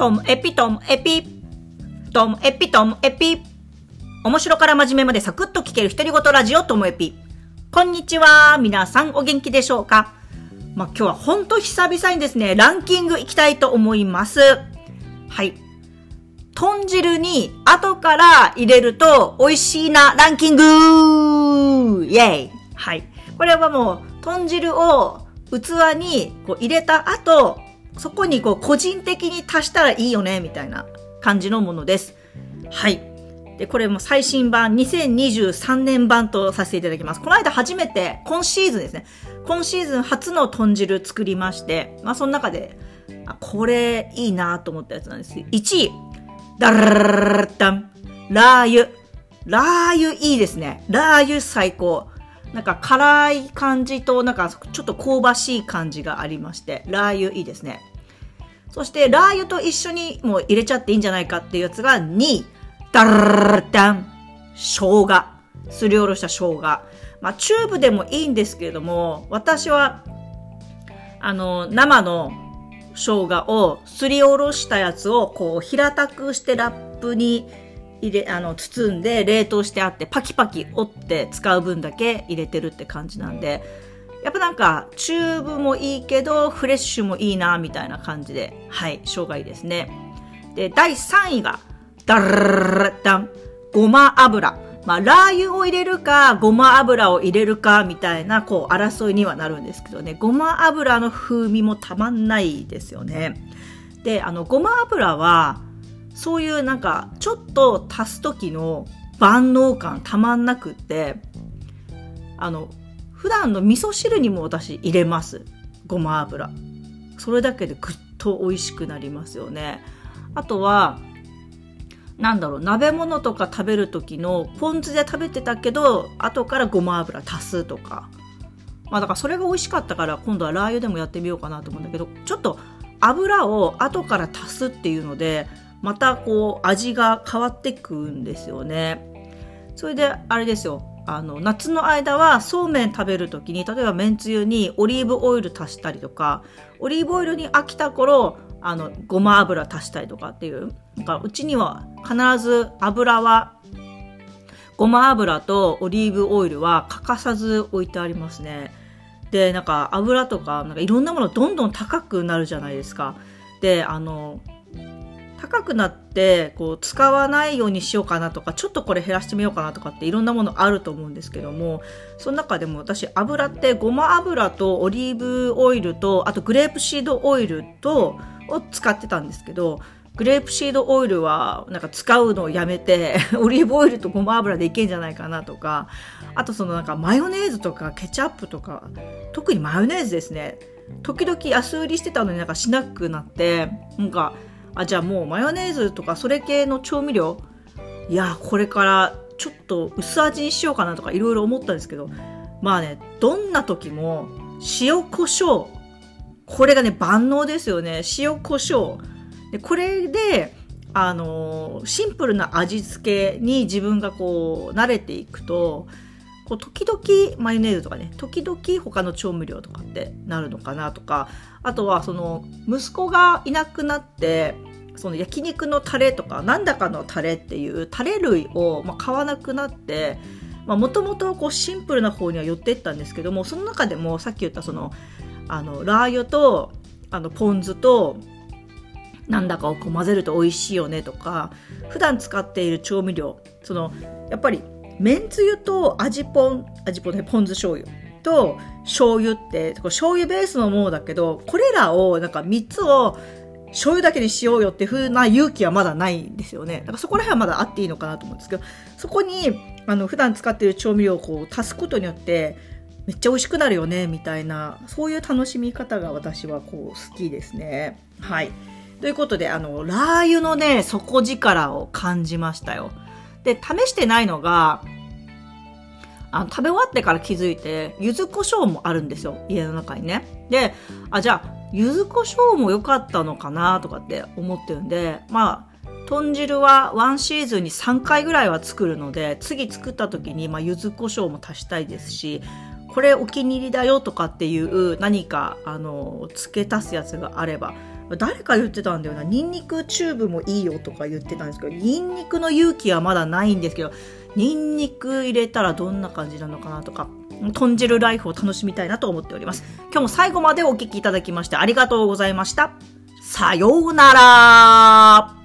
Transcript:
トムエピトムエピ。トムエピトムエピ。面白から真面目までサクッと聞ける独り言ラジオトムエピ。こんにちは。皆さんお元気でしょうか？まあ、今日はほんと久々にですね、ランキングいきたいと思います。はい。豚汁に後から入れると美味しいなランキングイェイはい。これはもう、豚汁を器にこう入れた後、そこにこう個人的に足したらいいよね、みたいな感じのものです。はい。で、これも最新版、2023年版とさせていただきます。この間初めて、今シーズンですね。今シーズン初の豚汁作りまして、まあその中で、あ、これいいなと思ったやつなんです。1位、ダラララタン、ラー油。ラー油いいですね。ラー油最高。なんか辛い感じと、なんかちょっと香ばしい感じがありまして、ラー油いいですね。そして、ラー油と一緒にもう入れちゃっていいんじゃないかっていうやつが2位。ダラダン。生姜。すりおろした生姜。まあ、チューブでもいいんですけれども、私は、あの、生の生姜をすりおろしたやつをこう平たくしてラップに入れ、あの、包んで冷凍してあって、パキパキ折って使う分だけ入れてるって感じなんで、やっぱなんか、チューブもいいけど、フレッシュもいいな、みたいな感じで、はい、生姜いいですね。で、第3位が、ダルダン、ごま油。まあ、ラー油を入れるか、ごま油を入れるか、みたいな、こう、争いにはなるんですけどね、ごま油の風味もたまんないですよね。で、あの、ごま油は、そういうなんか、ちょっと足す時の万能感たまんなくって、あの、普段の味噌汁にも私入れます。ごま油。それだけでぐっと美味しくなりますよね。あとは、なんだろう、鍋物とか食べる時のポン酢で食べてたけど、後からごま油足すとか。まあだからそれが美味しかったから今度はラー油でもやってみようかなと思うんだけど、ちょっと油を後から足すっていうので、またこう味が変わってくんですよね。それであれですよ。あの、夏の間はそうめん食べるときに、例えばめんつゆにオリーブオイル足したりとか、オリーブオイルに飽きた頃、あの、ごま油足したりとかっていう。だかうちには必ず油は、ごま油とオリーブオイルは欠かさず置いてありますね。で、なんか油とか、なんかいろんなものどんどん高くなるじゃないですか。で、あの、高くなってこう使わないようにしようかなとかちょっとこれ減らしてみようかなとかっていろんなものあると思うんですけどもその中でも私油ってごま油とオリーブオイルとあとグレープシードオイルとを使ってたんですけどグレープシードオイルはなんか使うのをやめて オリーブオイルとごま油でいけんじゃないかなとかあとそのなんかマヨネーズとかケチャップとか特にマヨネーズですね。時々安売りしてたのになんかしなくなってなんかあじゃあもうマヨネーズとかそれ系の調味料？いやこれからちょっと薄味にしようかなとかいろいろ思ったんですけどまあねどんな時も塩コショウ。これがね万能ですよね。塩コショウ。でこれであのシンプルな味付けに自分がこう慣れていくとこう時々マヨネーズとかね時々他の調味料とかってなるのかなとかあとはその息子がいなくなってその焼肉のタレとかなんだかのタレっていうタレ類を、ま買わなくなってもともとシンプルな方には寄っていったんですけどもその中でもさっき言ったそのあのラー油とあのポン酢となんだかをこう混ぜると美味しいよねとか普段使っている調味料そのやっぱりめんつゆと味ぽん、味ぽんね、ポン酢醤油と醤油って、醤油ベースのものだけど、これらをなんか3つを醤油だけにしようよっていう風な勇気はまだないんですよね。だからそこら辺はまだあっていいのかなと思うんですけど、そこに、あの、普段使ってる調味料をこう足すことによって、めっちゃ美味しくなるよね、みたいな、そういう楽しみ方が私はこう好きですね。はい。ということで、あの、ラー油のね、底力を感じましたよ。で、試してないのが、あの食べ終わってから気づいて、柚子胡椒もあるんですよ、家の中にね。で、あ、じゃあ、柚子胡椒も良かったのかなとかって思ってるんで、まあ、豚汁はワンシーズンに3回ぐらいは作るので、次作った時に、まあ、柚子胡椒も足したいですし、これお気に入りだよとかっていう何か、あの、付け足すやつがあれば、誰か言ってたんだよな。ニンニクチューブもいいよとか言ってたんですけど、ニンニクの勇気はまだないんですけど、ニンニク入れたらどんな感じなのかなとか、豚汁ライフを楽しみたいなと思っております。今日も最後までお聴きいただきましてありがとうございました。さようなら